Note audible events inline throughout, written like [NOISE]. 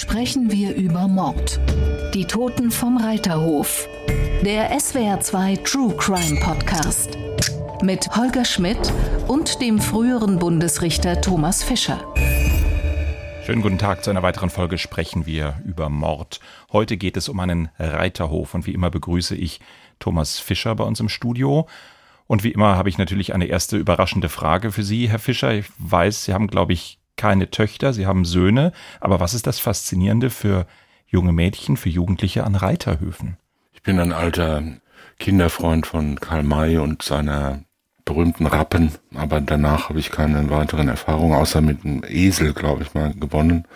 sprechen wir über Mord. Die Toten vom Reiterhof. Der SWR2 True Crime Podcast. Mit Holger Schmidt und dem früheren Bundesrichter Thomas Fischer. Schönen guten Tag. Zu einer weiteren Folge sprechen wir über Mord. Heute geht es um einen Reiterhof und wie immer begrüße ich Thomas Fischer bei uns im Studio. Und wie immer habe ich natürlich eine erste überraschende Frage für Sie, Herr Fischer. Ich weiß, Sie haben, glaube ich, keine Töchter, Sie haben Söhne. Aber was ist das Faszinierende für junge Mädchen, für Jugendliche an Reiterhöfen? Ich bin ein alter Kinderfreund von Karl May und seiner berühmten Rappen, aber danach habe ich keine weiteren Erfahrungen, außer mit einem Esel, glaube ich, mal gewonnen.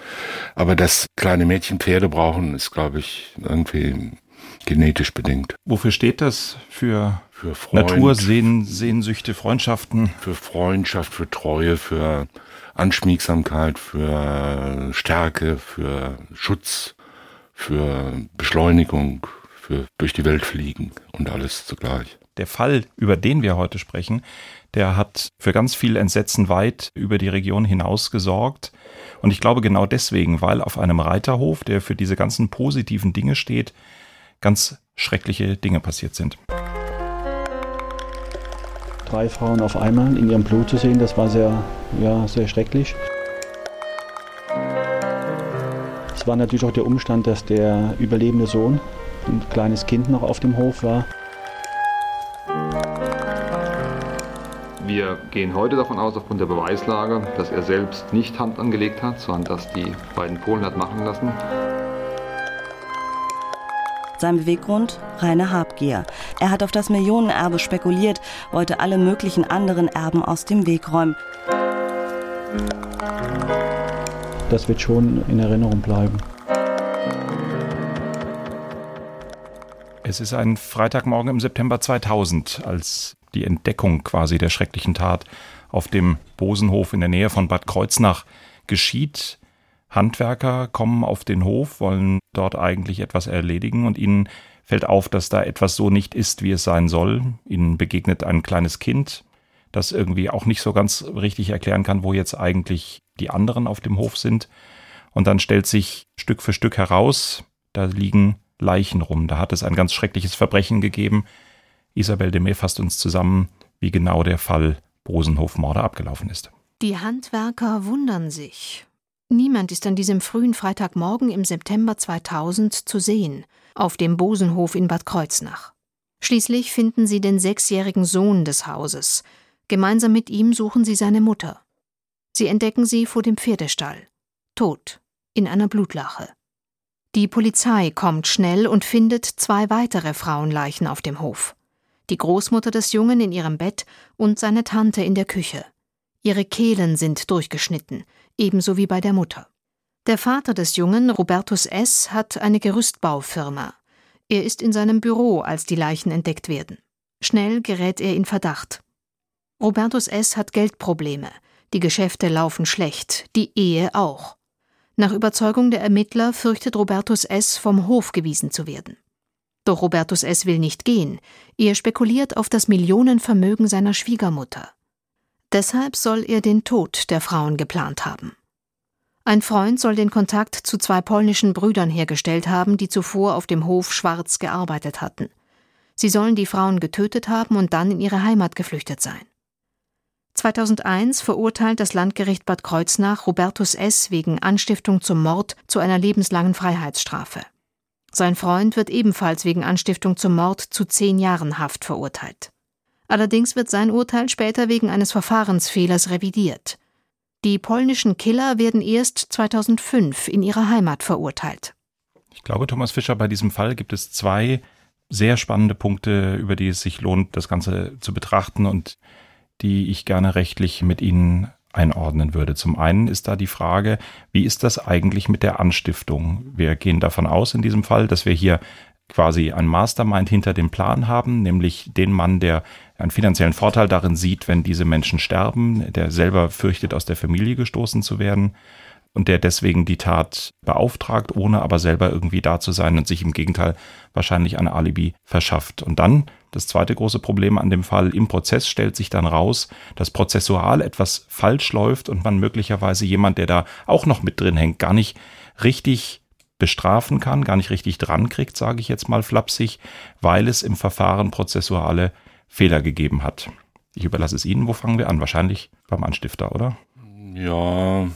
Aber dass kleine Mädchen Pferde brauchen, ist, glaube ich, irgendwie genetisch bedingt. Wofür steht das? Für, für Freund, Natursehnsüchte, Freundschaften? Für Freundschaft, für Treue, für Anschmiegsamkeit, für Stärke, für Schutz, für Beschleunigung, für durch die Welt fliegen und alles zugleich. Der Fall, über den wir heute sprechen, der hat für ganz viel Entsetzen weit über die Region hinaus gesorgt. Und ich glaube genau deswegen, weil auf einem Reiterhof, der für diese ganzen positiven Dinge steht, ganz schreckliche Dinge passiert sind drei Frauen auf einmal in ihrem Blut zu sehen, das war sehr, ja, sehr schrecklich. Es war natürlich auch der Umstand, dass der überlebende Sohn, ein kleines Kind noch auf dem Hof war. Wir gehen heute davon aus, aufgrund der Beweislage, dass er selbst nicht Hand angelegt hat, sondern dass die beiden Polen hat machen lassen. Sein Beweggrund? Reine Habgier. Er hat auf das Millionenerbe spekuliert, wollte alle möglichen anderen Erben aus dem Weg räumen. Das wird schon in Erinnerung bleiben. Es ist ein Freitagmorgen im September 2000, als die Entdeckung quasi der schrecklichen Tat auf dem Bosenhof in der Nähe von Bad Kreuznach geschieht. Handwerker kommen auf den Hof, wollen dort eigentlich etwas erledigen und ihnen fällt auf, dass da etwas so nicht ist, wie es sein soll. Ihnen begegnet ein kleines Kind, das irgendwie auch nicht so ganz richtig erklären kann, wo jetzt eigentlich die anderen auf dem Hof sind. Und dann stellt sich Stück für Stück heraus, da liegen Leichen rum. Da hat es ein ganz schreckliches Verbrechen gegeben. Isabel Demey fasst uns zusammen, wie genau der Fall Bosenhof-Morde abgelaufen ist. Die Handwerker wundern sich. Niemand ist an diesem frühen Freitagmorgen im September 2000 zu sehen, auf dem Bosenhof in Bad Kreuznach. Schließlich finden sie den sechsjährigen Sohn des Hauses. Gemeinsam mit ihm suchen sie seine Mutter. Sie entdecken sie vor dem Pferdestall, tot, in einer Blutlache. Die Polizei kommt schnell und findet zwei weitere Frauenleichen auf dem Hof. Die Großmutter des Jungen in ihrem Bett und seine Tante in der Küche. Ihre Kehlen sind durchgeschnitten, ebenso wie bei der Mutter. Der Vater des Jungen, Robertus S., hat eine Gerüstbaufirma. Er ist in seinem Büro, als die Leichen entdeckt werden. Schnell gerät er in Verdacht. Robertus S. hat Geldprobleme. Die Geschäfte laufen schlecht, die Ehe auch. Nach Überzeugung der Ermittler fürchtet Robertus S., vom Hof gewiesen zu werden. Doch Robertus S. will nicht gehen. Er spekuliert auf das Millionenvermögen seiner Schwiegermutter. Deshalb soll er den Tod der Frauen geplant haben. Ein Freund soll den Kontakt zu zwei polnischen Brüdern hergestellt haben, die zuvor auf dem Hof schwarz gearbeitet hatten. Sie sollen die Frauen getötet haben und dann in ihre Heimat geflüchtet sein. 2001 verurteilt das Landgericht Bad Kreuznach Robertus S. wegen Anstiftung zum Mord zu einer lebenslangen Freiheitsstrafe. Sein Freund wird ebenfalls wegen Anstiftung zum Mord zu zehn Jahren Haft verurteilt. Allerdings wird sein Urteil später wegen eines Verfahrensfehlers revidiert. Die polnischen Killer werden erst 2005 in ihrer Heimat verurteilt. Ich glaube, Thomas Fischer, bei diesem Fall gibt es zwei sehr spannende Punkte, über die es sich lohnt, das Ganze zu betrachten und die ich gerne rechtlich mit Ihnen einordnen würde. Zum einen ist da die Frage, wie ist das eigentlich mit der Anstiftung? Wir gehen davon aus in diesem Fall, dass wir hier quasi ein Mastermind hinter dem Plan haben, nämlich den Mann, der einen finanziellen Vorteil darin sieht, wenn diese Menschen sterben, der selber fürchtet, aus der Familie gestoßen zu werden und der deswegen die Tat beauftragt, ohne aber selber irgendwie da zu sein und sich im Gegenteil wahrscheinlich ein Alibi verschafft. Und dann Das zweite große Problem an dem Fall im Prozess stellt sich dann raus, dass prozessual etwas falsch läuft und man möglicherweise jemand, der da auch noch mit drin hängt, gar nicht richtig bestrafen kann, gar nicht richtig dran kriegt, sage ich jetzt mal flapsig, weil es im Verfahren prozessuale Fehler gegeben hat. Ich überlasse es Ihnen. Wo fangen wir an? Wahrscheinlich beim Anstifter, oder? Ja,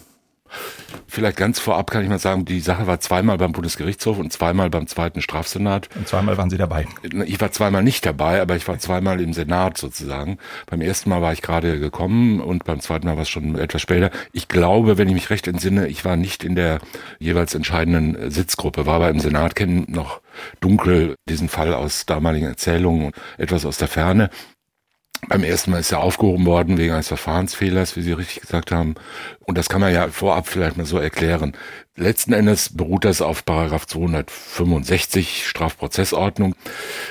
Vielleicht ganz vorab kann ich mal sagen, die Sache war zweimal beim Bundesgerichtshof und zweimal beim zweiten Strafsenat. Und zweimal waren Sie dabei. Ich war zweimal nicht dabei, aber ich war zweimal im Senat sozusagen. Beim ersten Mal war ich gerade gekommen und beim zweiten Mal war es schon etwas später. Ich glaube, wenn ich mich recht entsinne, ich war nicht in der jeweils entscheidenden Sitzgruppe, war aber im Senat, kennen noch dunkel diesen Fall aus damaligen Erzählungen und etwas aus der Ferne. Beim ersten Mal ist er aufgehoben worden wegen eines Verfahrensfehlers, wie Sie richtig gesagt haben. Und das kann man ja vorab vielleicht mal so erklären. Letzten Endes beruht das auf Paragraph 265 Strafprozessordnung.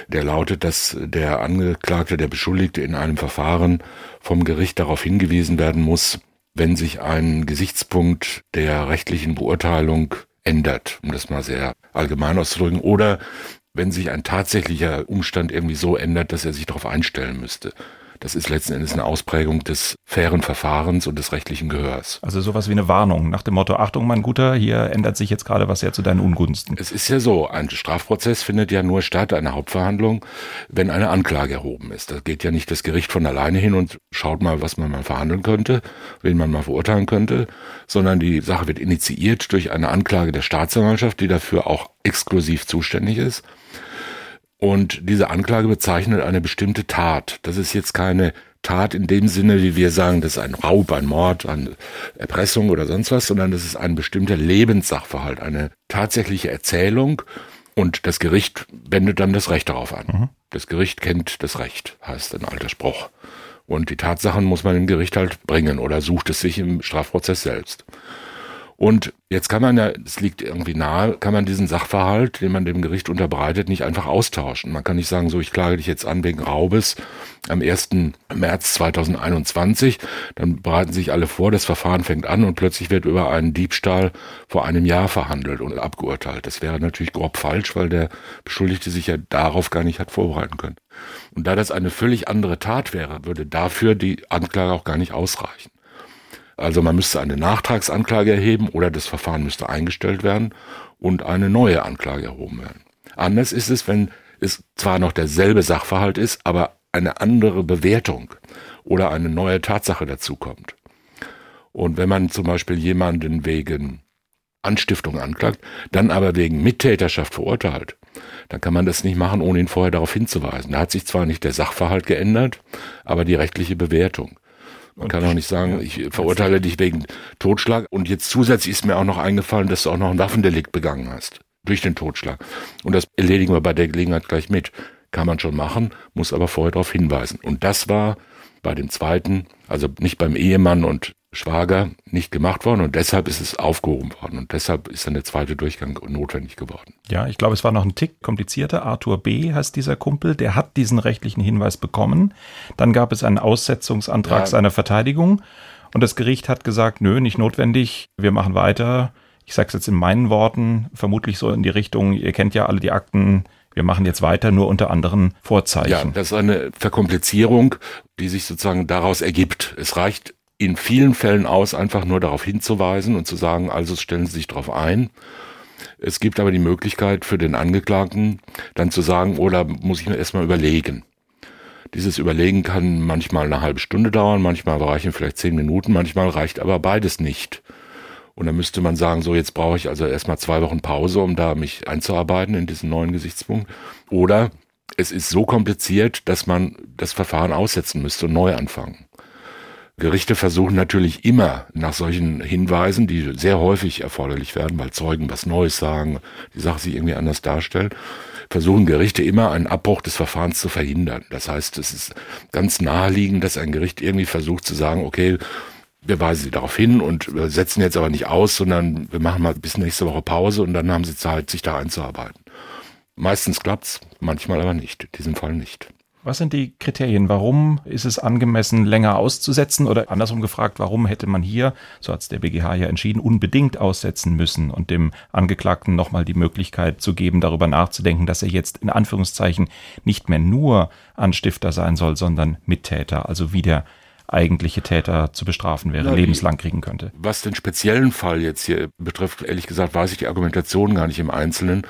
Der lautet, dass der Angeklagte, der Beschuldigte in einem Verfahren vom Gericht darauf hingewiesen werden muss, wenn sich ein Gesichtspunkt der rechtlichen Beurteilung ändert, um das mal sehr allgemein auszudrücken, oder wenn sich ein tatsächlicher Umstand irgendwie so ändert, dass er sich darauf einstellen müsste. Das ist letzten Endes eine Ausprägung des fairen Verfahrens und des rechtlichen Gehörs. Also sowas wie eine Warnung nach dem Motto, Achtung, mein Guter, hier ändert sich jetzt gerade was ja zu deinen Ungunsten. Es ist ja so, ein Strafprozess findet ja nur statt, eine Hauptverhandlung, wenn eine Anklage erhoben ist. Da geht ja nicht das Gericht von alleine hin und schaut mal, was man mal verhandeln könnte, wen man mal verurteilen könnte, sondern die Sache wird initiiert durch eine Anklage der Staatsanwaltschaft, die dafür auch exklusiv zuständig ist. Und diese Anklage bezeichnet eine bestimmte Tat. Das ist jetzt keine Tat in dem Sinne, wie wir sagen, das ist ein Raub, ein Mord, eine Erpressung oder sonst was, sondern das ist ein bestimmter Lebenssachverhalt, eine tatsächliche Erzählung und das Gericht wendet dann das Recht darauf an. Mhm. Das Gericht kennt das Recht, heißt ein alter Spruch. Und die Tatsachen muss man im Gericht halt bringen oder sucht es sich im Strafprozess selbst. Und jetzt kann man ja, es liegt irgendwie nahe, kann man diesen Sachverhalt, den man dem Gericht unterbreitet, nicht einfach austauschen. Man kann nicht sagen, so, ich klage dich jetzt an wegen Raubes am 1. März 2021. Dann bereiten sich alle vor, das Verfahren fängt an und plötzlich wird über einen Diebstahl vor einem Jahr verhandelt und abgeurteilt. Das wäre natürlich grob falsch, weil der Beschuldigte sich ja darauf gar nicht hat vorbereiten können. Und da das eine völlig andere Tat wäre, würde dafür die Anklage auch gar nicht ausreichen. Also man müsste eine Nachtragsanklage erheben oder das Verfahren müsste eingestellt werden und eine neue Anklage erhoben werden. Anders ist es, wenn es zwar noch derselbe Sachverhalt ist, aber eine andere Bewertung oder eine neue Tatsache dazukommt. Und wenn man zum Beispiel jemanden wegen Anstiftung anklagt, dann aber wegen Mittäterschaft verurteilt, dann kann man das nicht machen, ohne ihn vorher darauf hinzuweisen. Da hat sich zwar nicht der Sachverhalt geändert, aber die rechtliche Bewertung. Man kann auch nicht sagen, ich verurteile dich wegen Totschlag und jetzt zusätzlich ist mir auch noch eingefallen, dass du auch noch ein Waffendelikt begangen hast. Durch den Totschlag. Und das erledigen wir bei der Gelegenheit gleich mit. Kann man schon machen, muss aber vorher darauf hinweisen. Und das war bei dem zweiten, also nicht beim Ehemann und Schwager nicht gemacht worden und deshalb ist es aufgehoben worden und deshalb ist dann der zweite Durchgang notwendig geworden. Ja, ich glaube, es war noch ein Tick komplizierter. Arthur B. heißt dieser Kumpel, der hat diesen rechtlichen Hinweis bekommen. Dann gab es einen Aussetzungsantrag ja. seiner Verteidigung und das Gericht hat gesagt, nö, nicht notwendig, wir machen weiter. Ich sage es jetzt in meinen Worten, vermutlich so in die Richtung, ihr kennt ja alle die Akten, wir machen jetzt weiter, nur unter anderen Vorzeichen. Ja, das ist eine Verkomplizierung, die sich sozusagen daraus ergibt. Es reicht in vielen Fällen aus, einfach nur darauf hinzuweisen und zu sagen, also stellen Sie sich darauf ein. Es gibt aber die Möglichkeit für den Angeklagten dann zu sagen, oder muss ich mir erstmal überlegen. Dieses Überlegen kann manchmal eine halbe Stunde dauern, manchmal reichen vielleicht zehn Minuten, manchmal reicht aber beides nicht. Und dann müsste man sagen, so jetzt brauche ich also erstmal zwei Wochen Pause, um da mich einzuarbeiten in diesen neuen Gesichtspunkt. Oder es ist so kompliziert, dass man das Verfahren aussetzen müsste und neu anfangen. Gerichte versuchen natürlich immer nach solchen Hinweisen, die sehr häufig erforderlich werden, weil Zeugen was Neues sagen, die Sache sich irgendwie anders darstellt, versuchen Gerichte immer einen Abbruch des Verfahrens zu verhindern. Das heißt, es ist ganz naheliegend, dass ein Gericht irgendwie versucht zu sagen, okay, wir weisen sie darauf hin und setzen jetzt aber nicht aus, sondern wir machen mal bis nächste Woche Pause und dann haben sie Zeit, sich da einzuarbeiten. Meistens klappt's, manchmal aber nicht, in diesem Fall nicht. Was sind die Kriterien? Warum ist es angemessen, länger auszusetzen? Oder andersrum gefragt, warum hätte man hier, so hat es der BGH ja entschieden, unbedingt aussetzen müssen und dem Angeklagten nochmal die Möglichkeit zu geben, darüber nachzudenken, dass er jetzt in Anführungszeichen nicht mehr nur Anstifter sein soll, sondern Mittäter, also wie der eigentliche Täter zu bestrafen wäre, Na, lebenslang kriegen könnte. Was den speziellen Fall jetzt hier betrifft, ehrlich gesagt, weiß ich die Argumentation gar nicht im Einzelnen.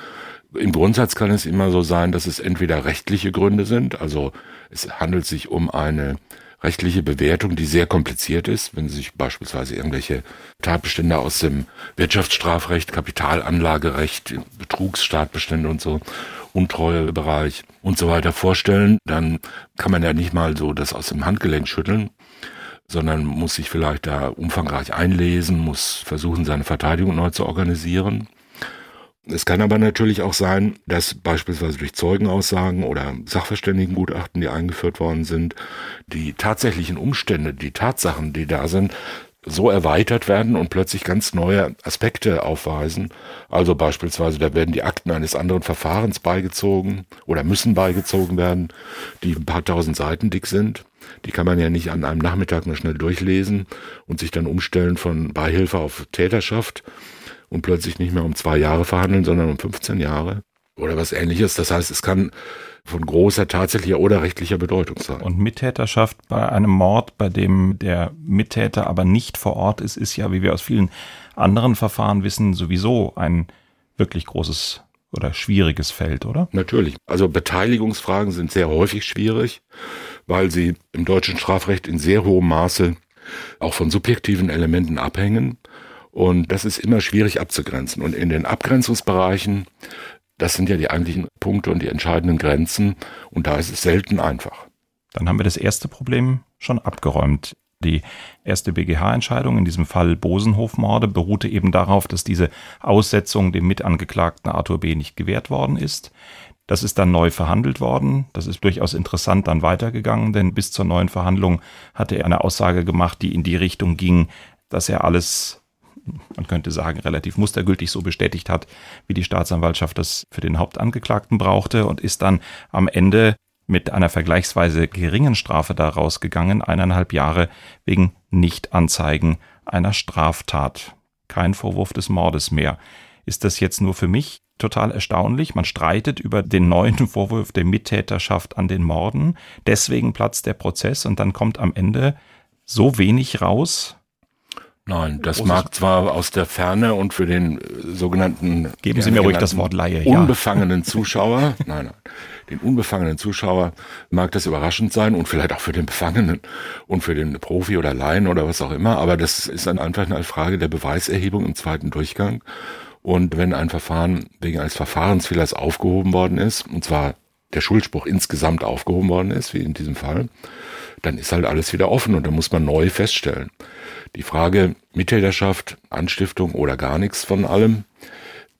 Im Grundsatz kann es immer so sein, dass es entweder rechtliche Gründe sind, also es handelt sich um eine rechtliche Bewertung, die sehr kompliziert ist, wenn sich beispielsweise irgendwelche Tatbestände aus dem Wirtschaftsstrafrecht, Kapitalanlagerecht, Betrugsstatbestände und so, Untreuebereich und so weiter vorstellen, dann kann man ja nicht mal so das aus dem Handgelenk schütteln, sondern muss sich vielleicht da umfangreich einlesen, muss versuchen, seine Verteidigung neu zu organisieren. Es kann aber natürlich auch sein, dass beispielsweise durch Zeugenaussagen oder Sachverständigengutachten, die eingeführt worden sind, die tatsächlichen Umstände, die Tatsachen, die da sind, so erweitert werden und plötzlich ganz neue Aspekte aufweisen. Also beispielsweise, da werden die Akten eines anderen Verfahrens beigezogen oder müssen beigezogen werden, die ein paar tausend Seiten dick sind. Die kann man ja nicht an einem Nachmittag nur schnell durchlesen und sich dann umstellen von Beihilfe auf Täterschaft und plötzlich nicht mehr um zwei Jahre verhandeln, sondern um 15 Jahre oder was ähnliches. Das heißt, es kann von großer tatsächlicher oder rechtlicher Bedeutung sein. Und Mittäterschaft bei einem Mord, bei dem der Mittäter aber nicht vor Ort ist, ist ja, wie wir aus vielen anderen Verfahren wissen, sowieso ein wirklich großes oder schwieriges Feld, oder? Natürlich. Also Beteiligungsfragen sind sehr häufig schwierig, weil sie im deutschen Strafrecht in sehr hohem Maße auch von subjektiven Elementen abhängen. Und das ist immer schwierig abzugrenzen. Und in den Abgrenzungsbereichen, das sind ja die eigentlichen Punkte und die entscheidenden Grenzen. Und da ist es selten einfach. Dann haben wir das erste Problem schon abgeräumt. Die erste BGH-Entscheidung, in diesem Fall Bosenhofmorde, beruhte eben darauf, dass diese Aussetzung dem Mitangeklagten Arthur B. nicht gewährt worden ist. Das ist dann neu verhandelt worden. Das ist durchaus interessant dann weitergegangen, denn bis zur neuen Verhandlung hatte er eine Aussage gemacht, die in die Richtung ging, dass er alles man könnte sagen, relativ mustergültig so bestätigt hat, wie die Staatsanwaltschaft das für den Hauptangeklagten brauchte und ist dann am Ende mit einer vergleichsweise geringen Strafe daraus gegangen, eineinhalb Jahre wegen Nichtanzeigen einer Straftat. Kein Vorwurf des Mordes mehr. Ist das jetzt nur für mich total erstaunlich? Man streitet über den neuen [LAUGHS] Vorwurf der Mittäterschaft an den Morden. Deswegen platzt der Prozess und dann kommt am Ende so wenig raus, Nein, das mag zwar aus der Ferne und für den äh, sogenannten Geben Sie mir ruhig das Wort Laie, ja. unbefangenen [LAUGHS] Zuschauer, nein, nein, den unbefangenen Zuschauer mag das überraschend sein und vielleicht auch für den Befangenen und für den Profi oder Laien oder was auch immer, aber das ist dann einfach eine Frage der Beweiserhebung im zweiten Durchgang. Und wenn ein Verfahren wegen eines Verfahrensfehlers aufgehoben worden ist, und zwar der Schuldspruch insgesamt aufgehoben worden ist, wie in diesem Fall, dann ist halt alles wieder offen und dann muss man neu feststellen. Die Frage Mittäterschaft, Anstiftung oder gar nichts von allem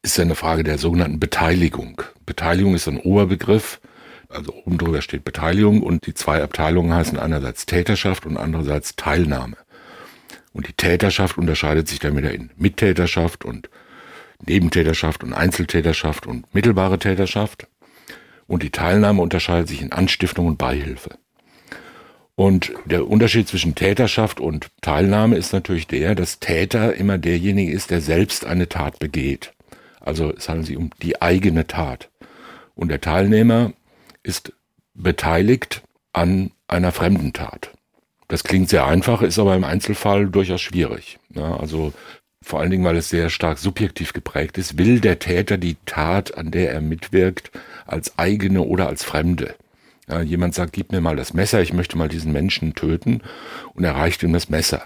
ist ja eine Frage der sogenannten Beteiligung. Beteiligung ist ein Oberbegriff, also oben drüber steht Beteiligung und die zwei Abteilungen heißen einerseits Täterschaft und andererseits Teilnahme. Und die Täterschaft unterscheidet sich dann wieder in Mittäterschaft und Nebentäterschaft und Einzeltäterschaft und mittelbare Täterschaft. Und die Teilnahme unterscheidet sich in Anstiftung und Beihilfe. Und der Unterschied zwischen Täterschaft und Teilnahme ist natürlich der, dass Täter immer derjenige ist, der selbst eine Tat begeht. Also es handelt sich um die eigene Tat. Und der Teilnehmer ist beteiligt an einer fremden Tat. Das klingt sehr einfach, ist aber im Einzelfall durchaus schwierig. Ja, also vor allen Dingen, weil es sehr stark subjektiv geprägt ist, will der Täter die Tat, an der er mitwirkt, als eigene oder als fremde. Ja, jemand sagt, gib mir mal das Messer, ich möchte mal diesen Menschen töten und er reicht ihm das Messer.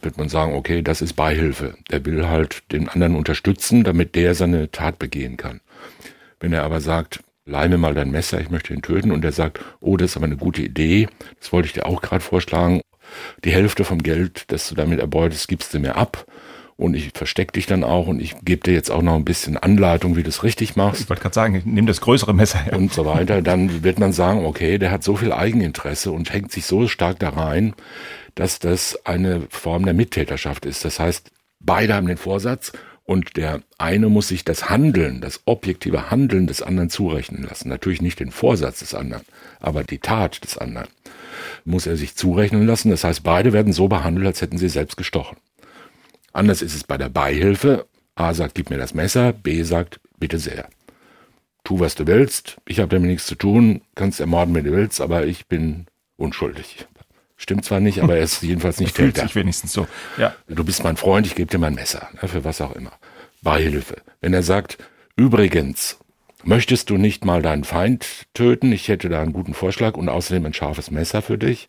Wird man sagen, okay, das ist Beihilfe. Der will halt den anderen unterstützen, damit der seine Tat begehen kann. Wenn er aber sagt, leih mir mal dein Messer, ich möchte ihn töten und er sagt, oh, das ist aber eine gute Idee, das wollte ich dir auch gerade vorschlagen, die Hälfte vom Geld, das du damit erbeutest, gibst du mir ab und ich verstecke dich dann auch und ich gebe dir jetzt auch noch ein bisschen Anleitung, wie du es richtig machst. Ich wollte gerade sagen, ich nehme das größere Messer her. Und so weiter. Dann wird man sagen, okay, der hat so viel Eigeninteresse und hängt sich so stark da rein, dass das eine Form der Mittäterschaft ist. Das heißt, beide haben den Vorsatz Und der eine muss sich das Handeln, das objektive Handeln des anderen zurechnen lassen. Natürlich nicht den Vorsatz des anderen, aber die Tat des anderen muss er sich zurechnen lassen. Das heißt, beide werden so behandelt, als hätten sie selbst gestochen. Anders ist es bei der Beihilfe. A sagt, gib mir das Messer, B sagt, bitte sehr. Tu, was du willst, ich habe damit nichts zu tun, kannst ermorden, wenn du willst, aber ich bin unschuldig. Stimmt zwar nicht, aber er ist jedenfalls nicht [LAUGHS] Fühlt Täter. sich wenigstens so. Ja. Du bist mein Freund, ich gebe dir mein Messer, ne, für was auch immer. Beihilfe. Wenn er sagt, übrigens, möchtest du nicht mal deinen Feind töten? Ich hätte da einen guten Vorschlag und außerdem ein scharfes Messer für dich.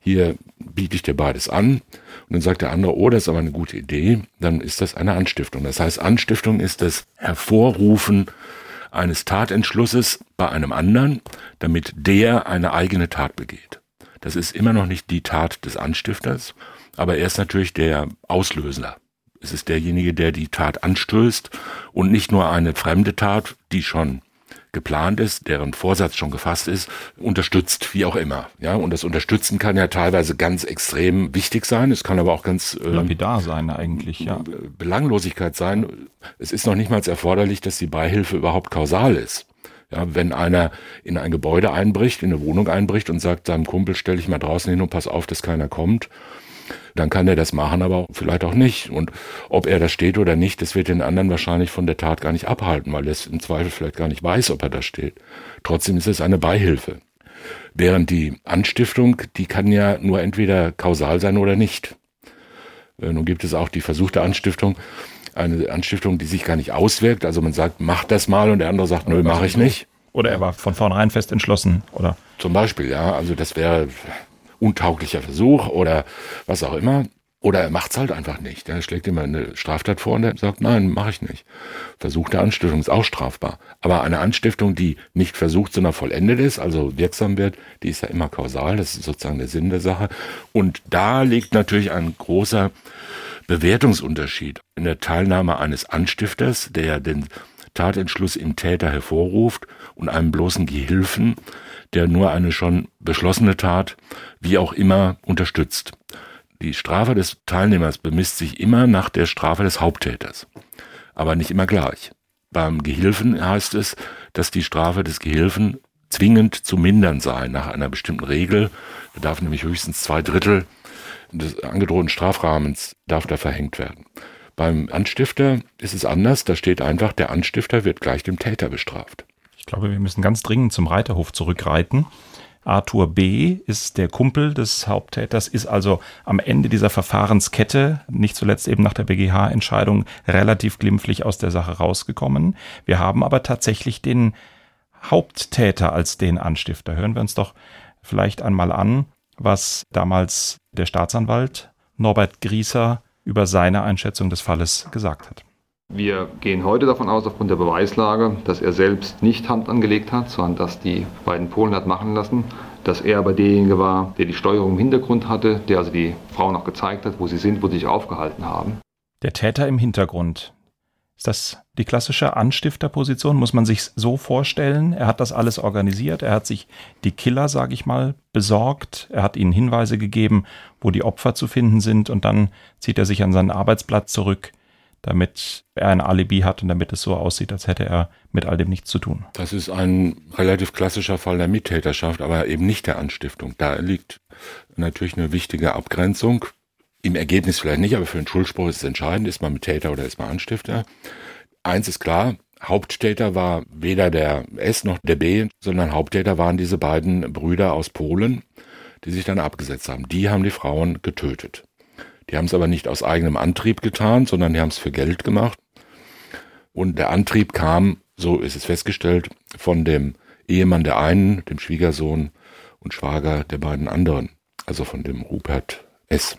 Hier biete ich dir beides an. Und dann sagt der andere, oh, das ist aber eine gute Idee. Dann ist das eine Anstiftung. Das heißt, Anstiftung ist das Hervorrufen eines Tatentschlusses bei einem anderen, damit der eine eigene Tat begeht. Das ist immer noch nicht die Tat des Anstifters, aber er ist natürlich der Auslöser. Es ist derjenige, der die Tat anstößt und nicht nur eine fremde Tat, die schon geplant ist, deren Vorsatz schon gefasst ist, unterstützt, wie auch immer. Ja, und das Unterstützen kann ja teilweise ganz extrem wichtig sein. Es kann aber auch ganz äh, lapidar sein eigentlich, ja. Belanglosigkeit sein. Es ist noch nicht mal erforderlich, dass die Beihilfe überhaupt kausal ist. Ja, wenn einer in ein Gebäude einbricht, in eine Wohnung einbricht und sagt seinem Kumpel, stell dich mal draußen hin und pass auf, dass keiner kommt, dann kann er das machen, aber vielleicht auch nicht. Und ob er da steht oder nicht, das wird den anderen wahrscheinlich von der Tat gar nicht abhalten, weil er es im Zweifel vielleicht gar nicht weiß, ob er da steht. Trotzdem ist es eine Beihilfe. Während die Anstiftung, die kann ja nur entweder kausal sein oder nicht. Äh, nun gibt es auch die versuchte Anstiftung, eine Anstiftung, die sich gar nicht auswirkt. Also man sagt, mach das mal und der andere sagt, nö, mache ich nicht. Oder er war von vornherein fest entschlossen, oder? Zum Beispiel, ja. Also das wäre untauglicher Versuch oder was auch immer. Oder er macht's halt einfach nicht. Er schlägt immer eine Straftat vor und er sagt, nein, mache ich nicht. Versuch der Anstiftung ist auch strafbar. Aber eine Anstiftung, die nicht versucht, sondern vollendet ist, also wirksam wird, die ist ja immer kausal. Das ist sozusagen der Sinn der Sache. Und da liegt natürlich ein großer Bewertungsunterschied in der Teilnahme eines Anstifters, der den Tatentschluss im Täter hervorruft, und einem bloßen Gehilfen, der nur eine schon beschlossene Tat, wie auch immer, unterstützt. Die Strafe des Teilnehmers bemisst sich immer nach der Strafe des Haupttäters, aber nicht immer gleich. Beim Gehilfen heißt es, dass die Strafe des Gehilfen zwingend zu mindern sei nach einer bestimmten Regel. Da darf nämlich höchstens zwei Drittel des angedrohten Strafrahmens darf da verhängt werden. Beim Anstifter ist es anders, da steht einfach, der Anstifter wird gleich dem Täter bestraft. Ich glaube, wir müssen ganz dringend zum Reiterhof zurückreiten. Arthur B. ist der Kumpel des Haupttäters, ist also am Ende dieser Verfahrenskette, nicht zuletzt eben nach der BGH-Entscheidung, relativ glimpflich aus der Sache rausgekommen. Wir haben aber tatsächlich den Haupttäter als den Anstifter. Hören wir uns doch vielleicht einmal an, was damals der Staatsanwalt Norbert Grieser über seine Einschätzung des Falles gesagt hat. Wir gehen heute davon aus, aufgrund der Beweislage, dass er selbst nicht Hand angelegt hat, sondern dass die beiden Polen hat machen lassen, dass er aber derjenige war, der die Steuerung im Hintergrund hatte, der also die Frauen auch gezeigt hat, wo sie sind, wo sie sich aufgehalten haben. Der Täter im Hintergrund. Ist das die klassische Anstifterposition? Muss man sich so vorstellen? Er hat das alles organisiert, er hat sich die Killer, sage ich mal, besorgt, er hat ihnen Hinweise gegeben, wo die Opfer zu finden sind und dann zieht er sich an seinen Arbeitsplatz zurück, damit er ein Alibi hat und damit es so aussieht, als hätte er mit all dem nichts zu tun. Das ist ein relativ klassischer Fall der Mittäterschaft, aber eben nicht der Anstiftung. Da liegt natürlich eine wichtige Abgrenzung im Ergebnis vielleicht nicht, aber für den Schuldspruch ist es entscheidend, ist man Mittäter oder ist man Anstifter. Eins ist klar, Haupttäter war weder der S noch der B, sondern Haupttäter waren diese beiden Brüder aus Polen, die sich dann abgesetzt haben. Die haben die Frauen getötet. Die haben es aber nicht aus eigenem Antrieb getan, sondern die haben es für Geld gemacht. Und der Antrieb kam, so ist es festgestellt, von dem Ehemann der einen, dem Schwiegersohn und Schwager der beiden anderen, also von dem Rupert S.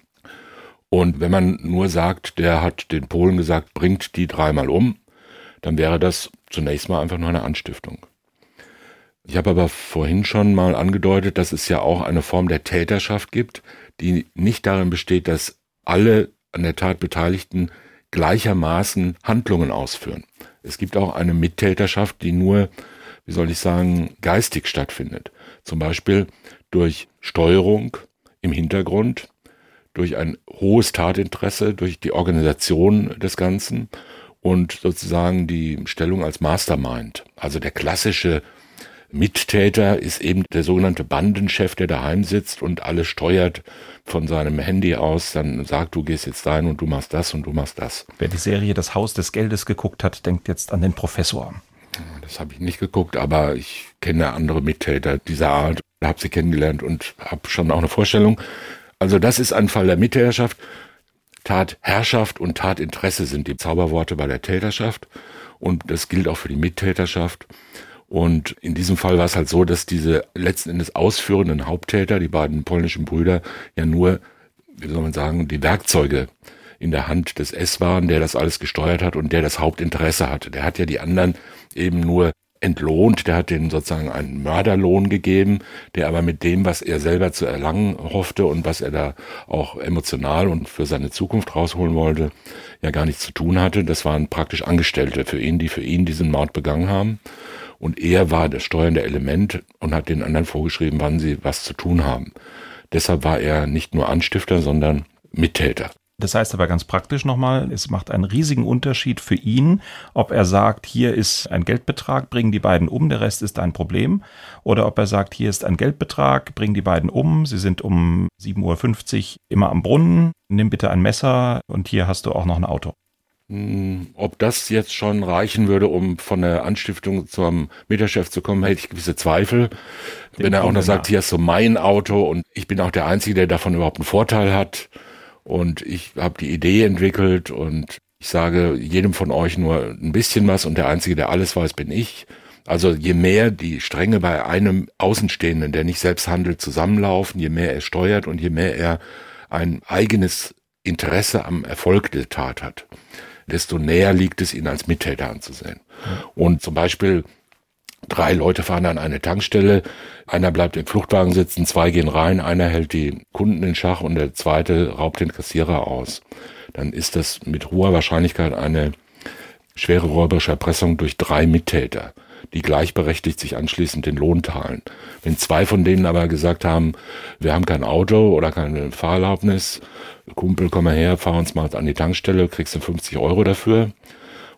Und wenn man nur sagt, der hat den Polen gesagt, bringt die dreimal um, dann wäre das zunächst mal einfach nur eine Anstiftung. Ich habe aber vorhin schon mal angedeutet, dass es ja auch eine Form der Täterschaft gibt, die nicht darin besteht, dass alle an der Tat Beteiligten gleichermaßen Handlungen ausführen. Es gibt auch eine Mittäterschaft, die nur, wie soll ich sagen, geistig stattfindet. Zum Beispiel durch Steuerung im Hintergrund, durch ein hohes Tatinteresse, durch die Organisation des Ganzen und sozusagen die Stellung als Mastermind. Also der klassische Mittäter ist eben der sogenannte Bandenchef, der daheim sitzt und alles steuert von seinem Handy aus, dann sagt, du gehst jetzt dahin und du machst das und du machst das. Wer die Serie Das Haus des Geldes geguckt hat, denkt jetzt an den Professor. Das habe ich nicht geguckt, aber ich kenne andere Mittäter dieser Art, habe sie kennengelernt und habe schon auch eine Vorstellung. Also das ist ein Fall der Mitherrschaft. Tatherrschaft und Tatinteresse sind die Zauberworte bei der Täterschaft und das gilt auch für die Mittäterschaft. Und in diesem Fall war es halt so, dass diese letzten Endes ausführenden Haupttäter, die beiden polnischen Brüder, ja nur, wie soll man sagen, die Werkzeuge in der Hand des S waren, der das alles gesteuert hat und der das Hauptinteresse hatte. Der hat ja die anderen eben nur entlohnt, der hat denen sozusagen einen Mörderlohn gegeben, der aber mit dem, was er selber zu erlangen hoffte und was er da auch emotional und für seine Zukunft rausholen wollte, ja gar nichts zu tun hatte. Das waren praktisch Angestellte für ihn, die für ihn diesen Mord begangen haben. Und er war das steuernde Element und hat den anderen vorgeschrieben, wann sie was zu tun haben. Deshalb war er nicht nur Anstifter, sondern Mittäter. Das heißt aber ganz praktisch nochmal, es macht einen riesigen Unterschied für ihn, ob er sagt, hier ist ein Geldbetrag, bringen die beiden um, der Rest ist ein Problem. Oder ob er sagt, hier ist ein Geldbetrag, bringen die beiden um, sie sind um 7.50 Uhr immer am Brunnen, nimm bitte ein Messer und hier hast du auch noch ein Auto. Hm, ob das jetzt schon reichen würde, um von der Anstiftung zum Mieterchef zu kommen, hätte ich gewisse Zweifel. Den Wenn er auch noch sagt, hier ist so mein Auto und ich bin auch der Einzige, der davon überhaupt einen Vorteil hat und ich habe die Idee entwickelt und ich sage jedem von euch nur ein bisschen was und der Einzige, der alles weiß, bin ich. Also je mehr die Stränge bei einem Außenstehenden, der nicht selbst handelt, zusammenlaufen, je mehr er steuert und je mehr er ein eigenes Interesse am Erfolg der Tat hat, desto näher liegt es, ihn als Mittäter anzusehen. Und zum Beispiel drei Leute fahren an eine Tankstelle, einer bleibt im Fluchtwagen sitzen, zwei gehen rein, einer hält die Kunden in Schach und der zweite raubt den Kassierer aus. Dann ist das mit hoher Wahrscheinlichkeit eine schwere räuberische Erpressung durch drei Mittäter, die gleichberechtigt sich anschließend den Lohn teilen. Wenn zwei von denen aber gesagt haben, wir haben kein Auto oder keine Fahrerlaubnis, Kumpel, komm mal her, fahr uns mal an die Tankstelle, kriegst du 50 Euro dafür.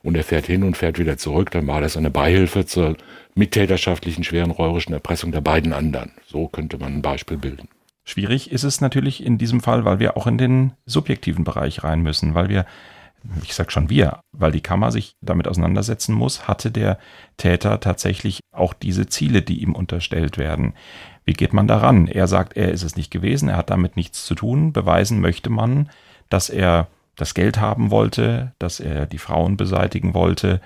Und er fährt hin und fährt wieder zurück, dann war das eine Beihilfe zur mittäterschaftlichen schweren räuberischen Erpressung der beiden anderen. So könnte man ein Beispiel bilden. Schwierig ist es natürlich in diesem Fall, weil wir auch in den subjektiven Bereich rein müssen, weil wir, ich sag schon wir, weil die Kammer sich damit auseinandersetzen muss, hatte der Täter tatsächlich auch diese Ziele, die ihm unterstellt werden. Wie geht man daran? Er sagt, er ist es nicht gewesen, er hat damit nichts zu tun. Beweisen möchte man, dass er das Geld haben wollte, dass er die Frauen beseitigen wollte.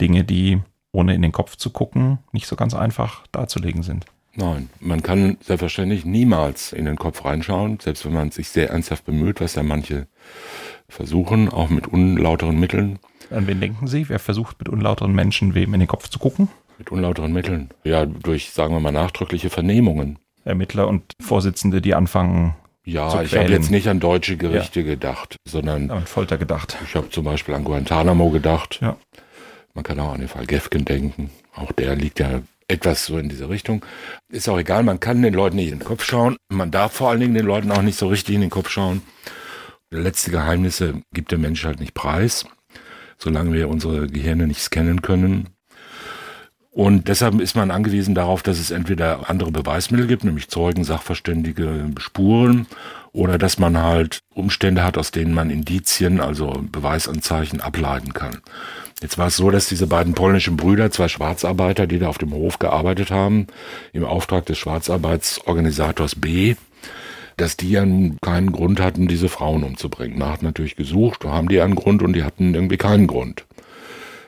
Dinge, die ohne in den Kopf zu gucken, nicht so ganz einfach darzulegen sind. Nein, man kann selbstverständlich niemals in den Kopf reinschauen, selbst wenn man sich sehr ernsthaft bemüht, was ja manche versuchen, auch mit unlauteren Mitteln. An wen denken Sie? Wer versucht mit unlauteren Menschen wem in den Kopf zu gucken? Mit unlauteren Mitteln. Ja, durch, sagen wir mal, nachdrückliche Vernehmungen. Ermittler und Vorsitzende, die anfangen. Ja, ich habe jetzt nicht an deutsche Gerichte ja. gedacht, sondern an Folter gedacht. Ich habe zum Beispiel an Guantanamo gedacht. Ja. Man kann auch an den Fall Gefgen denken. Auch der liegt ja etwas so in diese Richtung. Ist auch egal, man kann den Leuten nicht in den Kopf schauen. Man darf vor allen Dingen den Leuten auch nicht so richtig in den Kopf schauen. Letzte Geheimnisse gibt der Mensch halt nicht preis, solange wir unsere Gehirne nicht scannen können. Und deshalb ist man angewiesen darauf, dass es entweder andere Beweismittel gibt, nämlich Zeugen, Sachverständige, Spuren, oder dass man halt Umstände hat, aus denen man Indizien, also Beweisanzeichen ableiten kann. Jetzt war es so, dass diese beiden polnischen Brüder, zwei Schwarzarbeiter, die da auf dem Hof gearbeitet haben, im Auftrag des Schwarzarbeitsorganisators B, dass die ja keinen Grund hatten, diese Frauen umzubringen. Man hat natürlich gesucht, haben die einen Grund und die hatten irgendwie keinen Grund.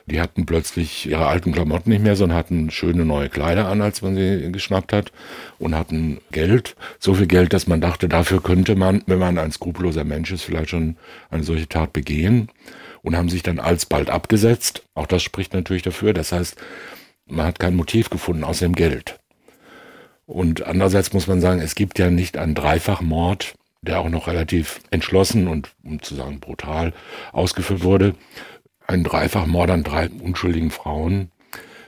Die hatten plötzlich ihre alten Klamotten nicht mehr, sondern hatten schöne neue Kleider an, als man sie geschnappt hat und hatten Geld. So viel Geld, dass man dachte, dafür könnte man, wenn man ein skrupelloser Mensch ist, vielleicht schon eine solche Tat begehen und haben sich dann alsbald abgesetzt. Auch das spricht natürlich dafür. Das heißt, man hat kein Motiv gefunden außer dem Geld. Und andererseits muss man sagen, es gibt ja nicht einen Dreifachmord, der auch noch relativ entschlossen und, um zu sagen, brutal ausgeführt wurde, ein Dreifachmord an drei unschuldigen Frauen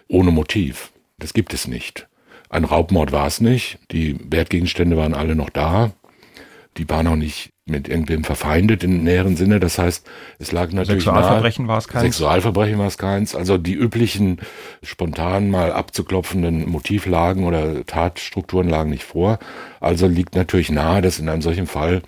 ohne Motiv. Das gibt es nicht. Ein Raubmord war es nicht. Die Wertgegenstände waren alle noch da. Die waren auch nicht mit irgendwem verfeindet im näheren Sinne. Das heißt, es lag natürlich Sexualverbrechen war es keins. Sexualverbrechen war es keins. Also die üblichen spontan mal abzuklopfenden Motivlagen oder Tatstrukturen lagen nicht vor. Also liegt natürlich nahe, dass in einem solchen Fall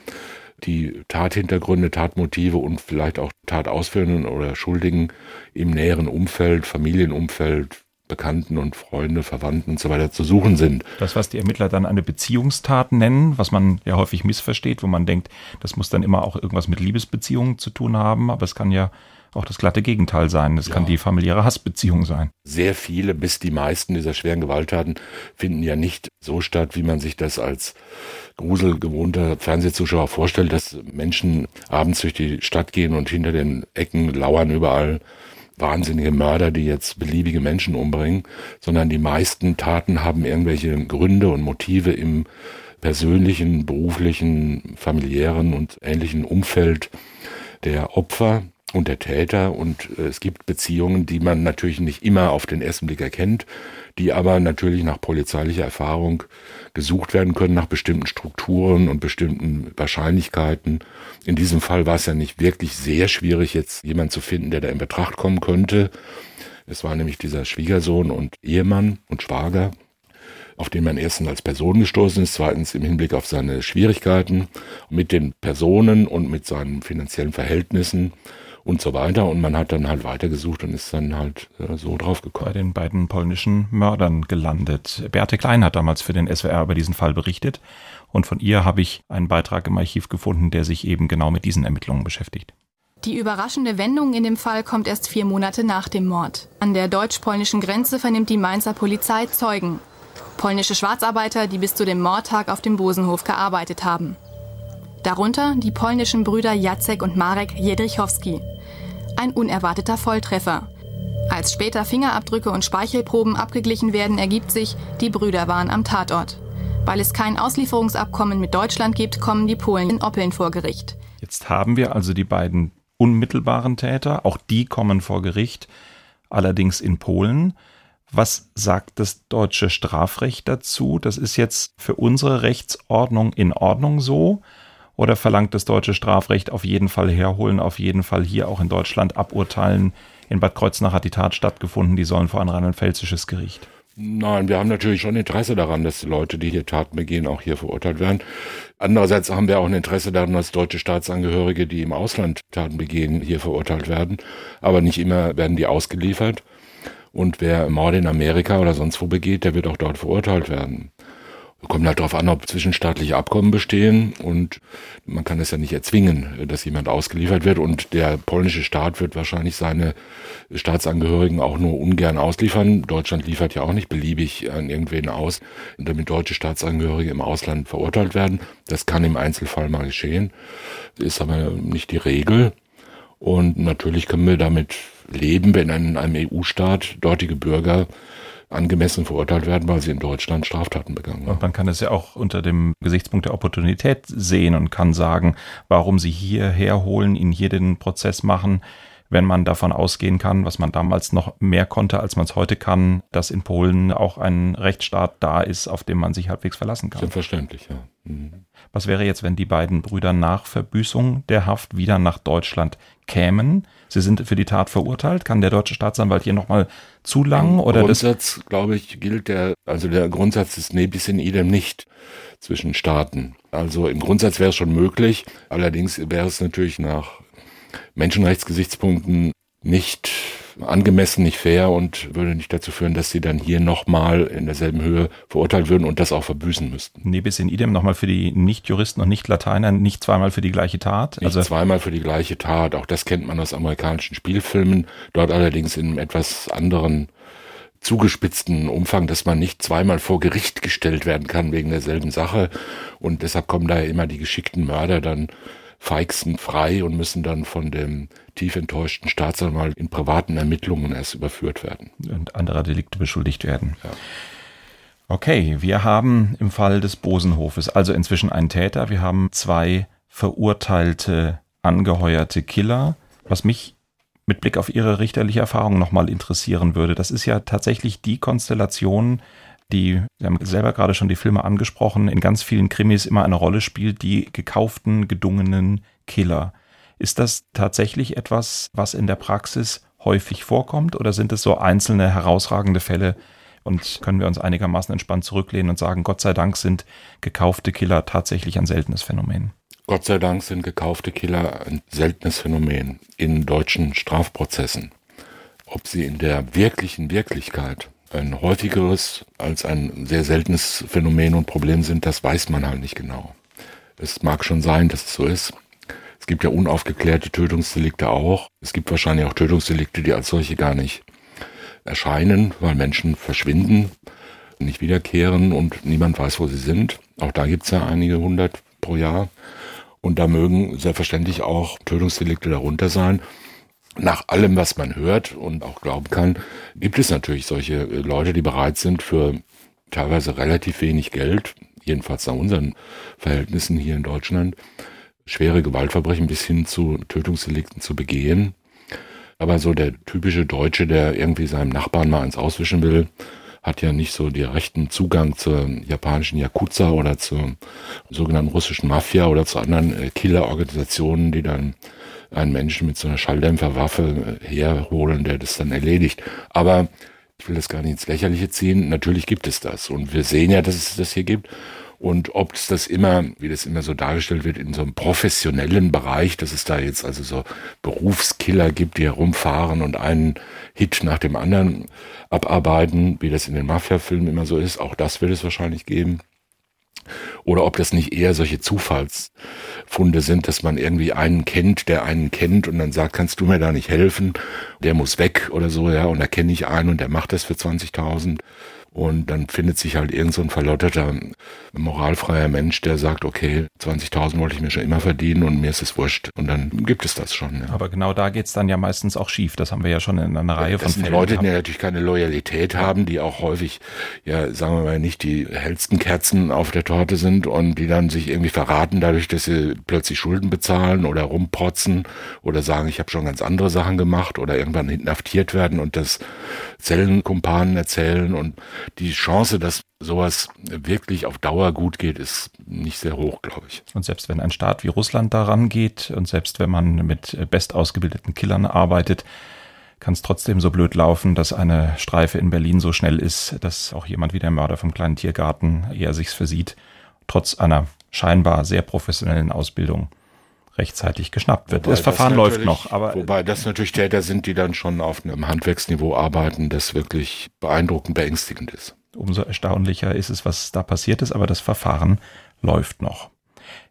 die Tathintergründe, Tatmotive und vielleicht auch Tatausführenden oder Schuldigen im näheren Umfeld, Familienumfeld, Bekannten und Freunde, Verwandten und so weiter zu suchen sind. Das, was die Ermittler dann eine Beziehungstat nennen, was man ja häufig missversteht, wo man denkt, das muss dann immer auch irgendwas mit Liebesbeziehungen zu tun haben, aber es kann ja auch das glatte Gegenteil sein. Es ja. kann die familiäre Hassbeziehung sein. Sehr viele, bis die meisten dieser schweren Gewalttaten finden ja nicht so statt, wie man sich das als gruselgewohnter Fernsehzuschauer vorstellt, dass Menschen abends durch die Stadt gehen und hinter den Ecken lauern überall wahnsinnige Mörder, die jetzt beliebige Menschen umbringen, sondern die meisten Taten haben irgendwelche Gründe und Motive im persönlichen, beruflichen, familiären und ähnlichen Umfeld der Opfer und der Täter. Und äh, es gibt Beziehungen, die man natürlich nicht immer auf den ersten Blick erkennt, die aber natürlich nach polizeilicher Erfahrung gesucht werden können, nach bestimmten Strukturen und bestimmten Wahrscheinlichkeiten. In diesem Fall war es ja nicht wirklich sehr schwierig, jetzt jemanden zu finden, der da in Betracht kommen könnte. Es war nämlich dieser Schwiegersohn und Ehemann und Schwager, auf den man erstens als Person gestoßen ist, zweitens im Hinblick auf seine Schwierigkeiten mit den Personen und mit seinen finanziellen Verhältnissen und so weiter. Und man hat dann halt weitergesucht und ist dann halt äh, so drauf gekommen. Bei den beiden polnischen Mördern gelandet. Beate Klein hat damals für den SWR über diesen Fall berichtet. Und von ihr habe ich einen Beitrag im Archiv gefunden, der sich eben genau mit diesen Ermittlungen beschäftigt. Die überraschende Wendung in dem Fall kommt erst vier Monate nach dem Mord. An der deutsch-polnischen Grenze vernimmt die Mainzer Polizei Zeugen. Polnische Schwarzarbeiter, die bis zu dem Mordtag auf dem Bosenhof gearbeitet haben. Darunter die polnischen Brüder Jacek und Marek Jedrichowski ein unerwarteter Volltreffer. Als später Fingerabdrücke und Speichelproben abgeglichen werden, ergibt sich, die Brüder waren am Tatort. Weil es kein Auslieferungsabkommen mit Deutschland gibt, kommen die Polen in Oppeln vor Gericht. Jetzt haben wir also die beiden unmittelbaren Täter, auch die kommen vor Gericht, allerdings in Polen. Was sagt das deutsche Strafrecht dazu? Das ist jetzt für unsere Rechtsordnung in Ordnung so. Oder verlangt das deutsche Strafrecht auf jeden Fall herholen, auf jeden Fall hier auch in Deutschland aburteilen? In Bad Kreuznach hat die Tat stattgefunden, die sollen vor ein rheinland-pfälzisches Gericht. Nein, wir haben natürlich schon Interesse daran, dass die Leute, die hier Taten begehen, auch hier verurteilt werden. Andererseits haben wir auch ein Interesse daran, dass deutsche Staatsangehörige, die im Ausland Taten begehen, hier verurteilt werden. Aber nicht immer werden die ausgeliefert. Und wer Morde in Amerika oder sonst wo begeht, der wird auch dort verurteilt werden. Kommt halt darauf an, ob zwischenstaatliche Abkommen bestehen und man kann es ja nicht erzwingen, dass jemand ausgeliefert wird und der polnische Staat wird wahrscheinlich seine Staatsangehörigen auch nur ungern ausliefern. Deutschland liefert ja auch nicht beliebig an irgendwen aus, damit deutsche Staatsangehörige im Ausland verurteilt werden. Das kann im Einzelfall mal geschehen, ist aber nicht die Regel. Und natürlich können wir damit leben, wenn in einem EU-Staat dortige Bürger angemessen verurteilt werden, weil sie in Deutschland Straftaten begangen haben. Und man kann es ja auch unter dem Gesichtspunkt der Opportunität sehen und kann sagen, warum sie hierher holen, ihn hier den Prozess machen, wenn man davon ausgehen kann, was man damals noch mehr konnte, als man es heute kann, dass in Polen auch ein Rechtsstaat da ist, auf dem man sich halbwegs verlassen kann. Selbstverständlich, ja. Mhm. Was wäre jetzt, wenn die beiden Brüder nach Verbüßung der Haft wieder nach Deutschland kämen? Sie sind für die Tat verurteilt. Kann der deutsche Staatsanwalt hier nochmal zulangen? Oder Grundsatz, glaube ich, gilt der, also der Grundsatz ist nebis in idem nicht zwischen Staaten. Also im Grundsatz wäre es schon möglich. Allerdings wäre es natürlich nach Menschenrechtsgesichtspunkten nicht angemessen, nicht fair und würde nicht dazu führen, dass sie dann hier nochmal in derselben Höhe verurteilt würden und das auch verbüßen müssten. Nee, bis in idem nochmal für die Nicht-Juristen und Nicht-Lateiner, nicht zweimal für die gleiche Tat. Nicht also zweimal für die gleiche Tat. Auch das kennt man aus amerikanischen Spielfilmen. Dort allerdings in einem etwas anderen zugespitzten Umfang, dass man nicht zweimal vor Gericht gestellt werden kann wegen derselben Sache. Und deshalb kommen da ja immer die geschickten Mörder dann feigsten frei und müssen dann von dem tief enttäuschten Staatsanwalt in privaten Ermittlungen erst überführt werden. Und anderer Delikte beschuldigt werden. Ja. Okay, wir haben im Fall des Bosenhofes also inzwischen einen Täter. Wir haben zwei verurteilte, angeheuerte Killer. Was mich mit Blick auf Ihre richterliche Erfahrung nochmal interessieren würde, das ist ja tatsächlich die Konstellation, die, Sie haben selber gerade schon die Filme angesprochen, in ganz vielen Krimis immer eine Rolle spielt, die gekauften, gedungenen Killer. Ist das tatsächlich etwas, was in der Praxis häufig vorkommt oder sind es so einzelne herausragende Fälle und können wir uns einigermaßen entspannt zurücklehnen und sagen, Gott sei Dank sind gekaufte Killer tatsächlich ein seltenes Phänomen? Gott sei Dank sind gekaufte Killer ein seltenes Phänomen in deutschen Strafprozessen. Ob sie in der wirklichen Wirklichkeit ein häufigeres als ein sehr seltenes Phänomen und Problem sind, das weiß man halt nicht genau. Es mag schon sein, dass es so ist. Es gibt ja unaufgeklärte Tötungsdelikte auch. Es gibt wahrscheinlich auch Tötungsdelikte, die als solche gar nicht erscheinen, weil Menschen verschwinden, nicht wiederkehren und niemand weiß, wo sie sind. Auch da gibt es ja einige hundert pro Jahr. Und da mögen selbstverständlich auch Tötungsdelikte darunter sein. Nach allem, was man hört und auch glauben kann, gibt es natürlich solche Leute, die bereit sind, für teilweise relativ wenig Geld, jedenfalls nach unseren Verhältnissen hier in Deutschland, schwere Gewaltverbrechen bis hin zu Tötungsdelikten zu begehen. Aber so der typische Deutsche, der irgendwie seinem Nachbarn mal ins Auswischen will, hat ja nicht so direkten Zugang zur japanischen Yakuza oder zur sogenannten russischen Mafia oder zu anderen äh, Killerorganisationen, die dann einen Menschen mit so einer Schalldämpferwaffe äh, herholen, der das dann erledigt. Aber ich will das gar nicht ins Lächerliche ziehen. Natürlich gibt es das. Und wir sehen ja, dass es das hier gibt. Und ob es das immer, wie das immer so dargestellt wird, in so einem professionellen Bereich, dass es da jetzt also so Berufskiller gibt, die herumfahren und einen Hit nach dem anderen abarbeiten, wie das in den Mafia-Filmen immer so ist, auch das wird es wahrscheinlich geben. Oder ob das nicht eher solche Zufallsfunde sind, dass man irgendwie einen kennt, der einen kennt und dann sagt, kannst du mir da nicht helfen? Der muss weg oder so, ja, und da kenne ich einen und der macht das für 20.000. Und dann findet sich halt irgend so ein verlotterter, moralfreier Mensch, der sagt, okay, 20.000 wollte ich mir schon immer verdienen und mir ist es wurscht. Und dann gibt es das schon. Ja. Aber genau da geht's dann ja meistens auch schief. Das haben wir ja schon in einer Reihe das von sind Fällen Leute, die natürlich keine Loyalität haben, die auch häufig, ja, sagen wir mal, nicht die hellsten Kerzen auf der Torte sind und die dann sich irgendwie verraten, dadurch, dass sie plötzlich Schulden bezahlen oder rumprotzen oder sagen, ich habe schon ganz andere Sachen gemacht oder irgendwann inhaftiert werden und das Zellenkumpanen erzählen und die Chance, dass sowas wirklich auf Dauer gut geht, ist nicht sehr hoch, glaube ich. Und selbst wenn ein Staat wie Russland daran geht und selbst wenn man mit bestausgebildeten Killern arbeitet, kann es trotzdem so blöd laufen, dass eine Streife in Berlin so schnell ist, dass auch jemand wie der Mörder vom kleinen Tiergarten eher sich's versieht, trotz einer scheinbar sehr professionellen Ausbildung rechtzeitig geschnappt wird. Wobei das Verfahren läuft natürlich- noch, aber Wobei das natürlich Täter sind, die dann schon auf einem Handwerksniveau arbeiten, das wirklich beeindruckend beängstigend ist. umso erstaunlicher ist es, was da passiert ist, aber das Verfahren läuft noch.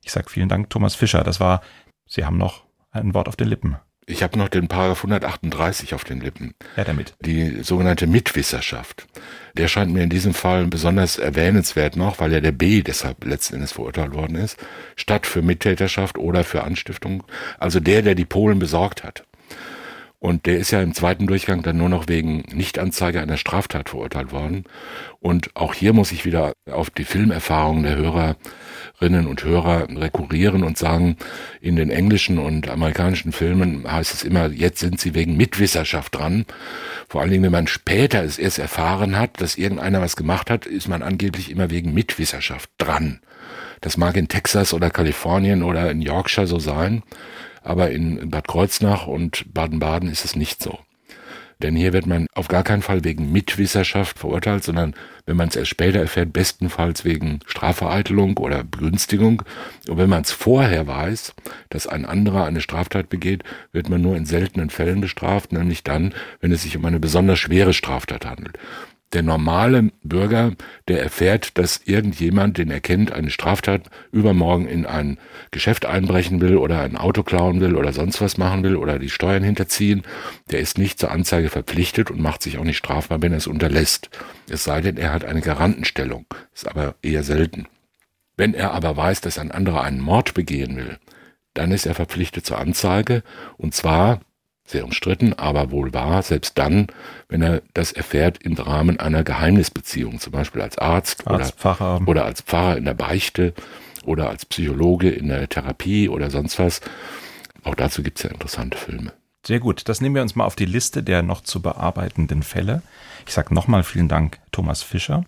Ich sage vielen Dank, Thomas Fischer. Das war, Sie haben noch ein Wort auf den Lippen. Ich habe noch den Paragraph 138 auf den Lippen. Ja, damit. Die sogenannte Mitwisserschaft. Der scheint mir in diesem Fall besonders erwähnenswert noch, weil ja der B deshalb letzten Endes verurteilt worden ist, statt für Mittäterschaft oder für Anstiftung. Also der, der die Polen besorgt hat. Und der ist ja im zweiten Durchgang dann nur noch wegen Nichtanzeige einer Straftat verurteilt worden. Und auch hier muss ich wieder auf die Filmerfahrung der Hörerinnen und Hörer rekurrieren und sagen, in den englischen und amerikanischen Filmen heißt es immer, jetzt sind sie wegen Mitwisserschaft dran. Vor allen Dingen, wenn man später es erst erfahren hat, dass irgendeiner was gemacht hat, ist man angeblich immer wegen Mitwisserschaft dran. Das mag in Texas oder Kalifornien oder in Yorkshire so sein, aber in Bad Kreuznach und Baden-Baden ist es nicht so. Denn hier wird man auf gar keinen Fall wegen Mitwisserschaft verurteilt, sondern wenn man es erst später erfährt, bestenfalls wegen Strafvereitelung oder Begünstigung. Und wenn man es vorher weiß, dass ein anderer eine Straftat begeht, wird man nur in seltenen Fällen bestraft, nämlich dann, wenn es sich um eine besonders schwere Straftat handelt. Der normale Bürger, der erfährt, dass irgendjemand, den er kennt, eine Straftat übermorgen in ein Geschäft einbrechen will oder ein Auto klauen will oder sonst was machen will oder die Steuern hinterziehen, der ist nicht zur Anzeige verpflichtet und macht sich auch nicht strafbar, wenn er es unterlässt. Es sei denn, er hat eine Garantenstellung. Ist aber eher selten. Wenn er aber weiß, dass ein anderer einen Mord begehen will, dann ist er verpflichtet zur Anzeige und zwar sehr umstritten, aber wohl wahr, selbst dann, wenn er das erfährt im Rahmen einer Geheimnisbeziehung, zum Beispiel als Arzt, Arzt, Pfarrer. oder, oder als Pfarrer in der Beichte oder als Psychologe in der Therapie oder sonst was. Auch dazu gibt es ja interessante Filme. Sehr gut, das nehmen wir uns mal auf die Liste der noch zu bearbeitenden Fälle. Ich sage nochmal vielen Dank, Thomas Fischer.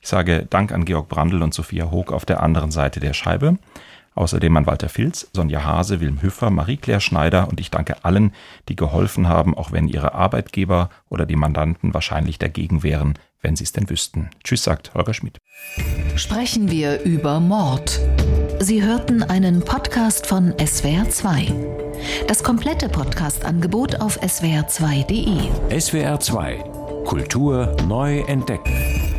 Ich sage Dank an Georg Brandl und Sophia Hoog auf der anderen Seite der Scheibe. Außerdem an Walter Filz, Sonja Hase, Wilm Hüffer, Marie-Claire Schneider und ich danke allen, die geholfen haben, auch wenn ihre Arbeitgeber oder die Mandanten wahrscheinlich dagegen wären, wenn sie es denn wüssten. Tschüss, sagt Holger Schmidt. Sprechen wir über Mord. Sie hörten einen Podcast von SWR2. Das komplette Podcast-Angebot auf swr2.de. SWR2 Kultur neu entdecken.